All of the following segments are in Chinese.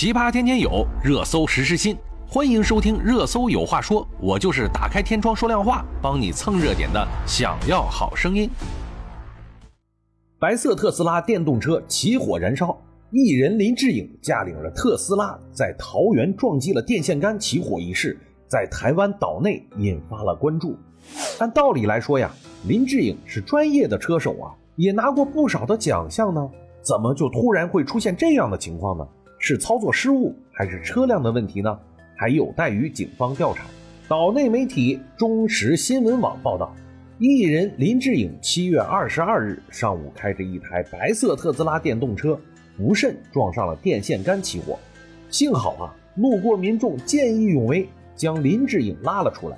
奇葩天天有，热搜时时新。欢迎收听《热搜有话说》，我就是打开天窗说亮话，帮你蹭热点的。想要好声音。白色特斯拉电动车起火燃烧，艺人林志颖驾领着特斯拉在桃园撞击了电线杆起火一事，在台湾岛内引发了关注。按道理来说呀，林志颖是专业的车手啊，也拿过不少的奖项呢，怎么就突然会出现这样的情况呢？是操作失误还是车辆的问题呢？还有待于警方调查。岛内媒体中时新闻网报道，艺人林志颖七月二十二日上午开着一台白色特斯拉电动车，不慎撞上了电线杆起火。幸好啊，路过民众见义勇为，将林志颖拉了出来。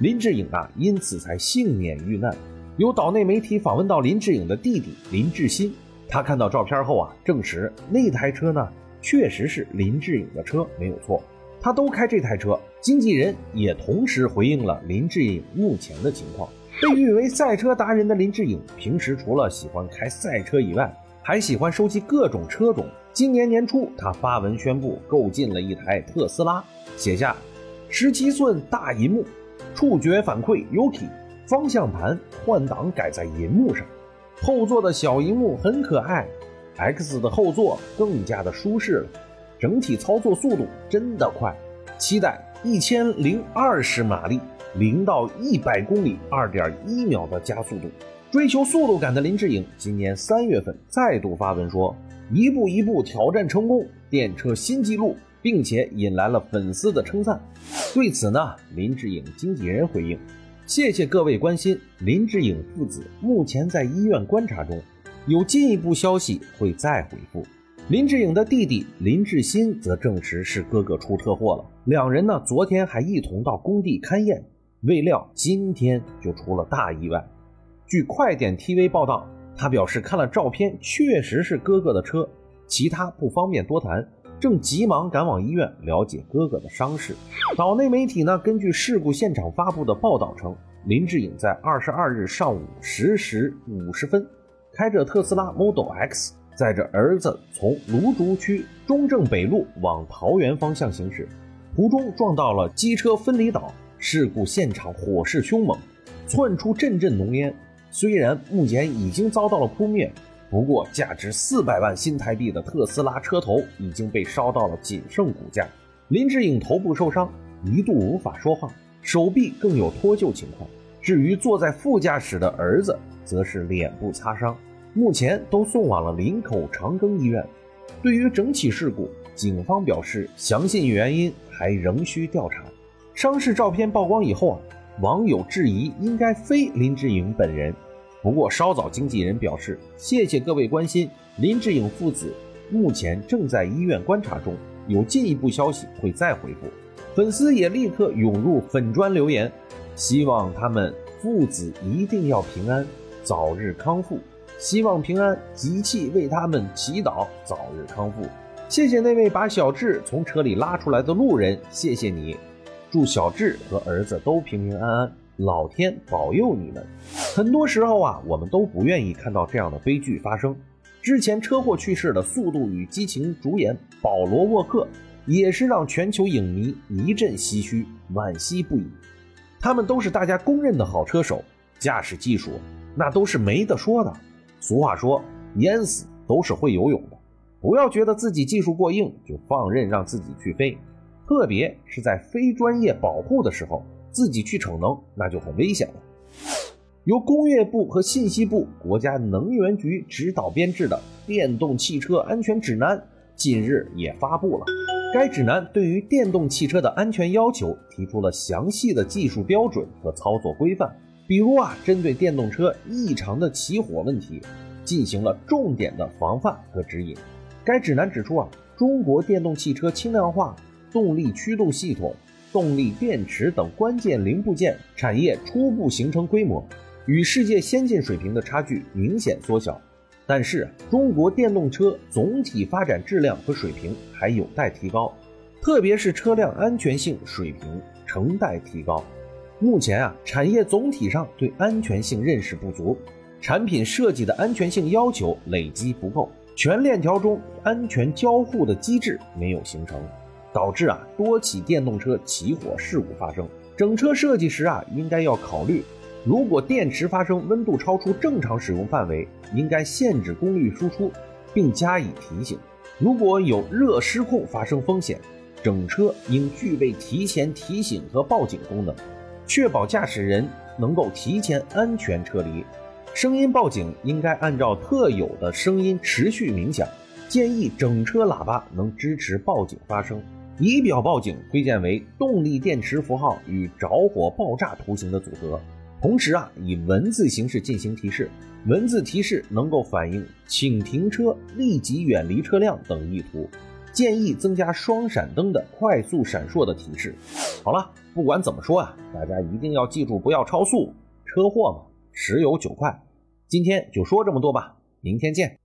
林志颖啊，因此才幸免遇难。有岛内媒体访问到林志颖的弟弟林志新，他看到照片后啊，证实那台车呢。确实是林志颖的车没有错，他都开这台车。经纪人也同时回应了林志颖目前的情况。被誉为赛车达人的林志颖，平时除了喜欢开赛车以外，还喜欢收集各种车种。今年年初，他发文宣布购进了一台特斯拉，写下：十七寸大银幕，触觉反馈 Yuki，方向盘换挡改在银幕上，后座的小银幕很可爱。X 的后座更加的舒适了，整体操作速度真的快，期待一千零二十马力，零到一百公里二点一秒的加速度。追求速度感的林志颖今年三月份再度发文说，一步一步挑战成功，电车新纪录，并且引来了粉丝的称赞。对此呢，林志颖经纪人回应：谢谢各位关心，林志颖父子目前在医院观察中。有进一步消息会再回复。林志颖的弟弟林志新则证实是哥哥出车祸了。两人呢，昨天还一同到工地勘验，未料今天就出了大意外。据快点 TV 报道，他表示看了照片，确实是哥哥的车，其他不方便多谈，正急忙赶往医院了解哥哥的伤势。岛内媒体呢，根据事故现场发布的报道称，林志颖在二十二日上午十时五十分。开着特斯拉 Model X，载着儿子从芦竹区中正北路往桃园方向行驶，途中撞到了机车分离岛。事故现场火势凶猛，窜出阵阵浓烟。虽然目前已经遭到了扑灭，不过价值四百万新台币的特斯拉车头已经被烧到了仅剩骨架。林志颖头部受伤，一度无法说话，手臂更有脱臼情况。至于坐在副驾驶的儿子，则是脸部擦伤。目前都送往了林口长庚医院。对于整起事故，警方表示详细原因还仍需调查。伤势照片曝光以后啊，网友质疑应该非林志颖本人。不过稍早经纪人表示，谢谢各位关心，林志颖父子目前正在医院观察中，有进一步消息会再回复。粉丝也立刻涌入粉砖留言，希望他们父子一定要平安，早日康复。希望平安，集气为他们祈祷，早日康复。谢谢那位把小智从车里拉出来的路人，谢谢你。祝小智和儿子都平平安安，老天保佑你们。很多时候啊，我们都不愿意看到这样的悲剧发生。之前车祸去世的《速度与激情》主演保罗沃克，也是让全球影迷一阵唏嘘，惋惜不已。他们都是大家公认的好车手，驾驶技术那都是没得说的。俗话说，淹死都是会游泳的。不要觉得自己技术过硬就放任让自己去飞，特别是在非专业保护的时候，自己去逞能那就很危险了。由工业部和信息部、国家能源局指导编制的《电动汽车安全指南》近日也发布了。该指南对于电动汽车的安全要求提出了详细的技术标准和操作规范。比如啊，针对电动车异常的起火问题，进行了重点的防范和指引。该指南指出啊，中国电动汽车轻量化、动力驱动系统、动力电池等关键零部件产业初步形成规模，与世界先进水平的差距明显缩小。但是，中国电动车总体发展质量和水平还有待提高，特别是车辆安全性水平仍待提高。目前啊，产业总体上对安全性认识不足，产品设计的安全性要求累积不够，全链条中安全交互的机制没有形成，导致啊多起电动车起火事故发生。整车设计时啊，应该要考虑，如果电池发生温度超出正常使用范围，应该限制功率输出，并加以提醒。如果有热失控发生风险，整车应具备提前提醒和报警功能，确保驾驶人能够提前安全撤离。声音报警应该按照特有的声音持续鸣响，建议整车喇叭能支持报警发声。仪表报警推荐为动力电池符号与着火爆炸图形的组合，同时啊以文字形式进行提示，文字提示能够反映请停车、立即远离车辆等意图。建议增加双闪灯的快速闪烁的提示。好了，不管怎么说啊，大家一定要记住不要超速，车祸嘛，十有九快。今天就说这么多吧，明天见。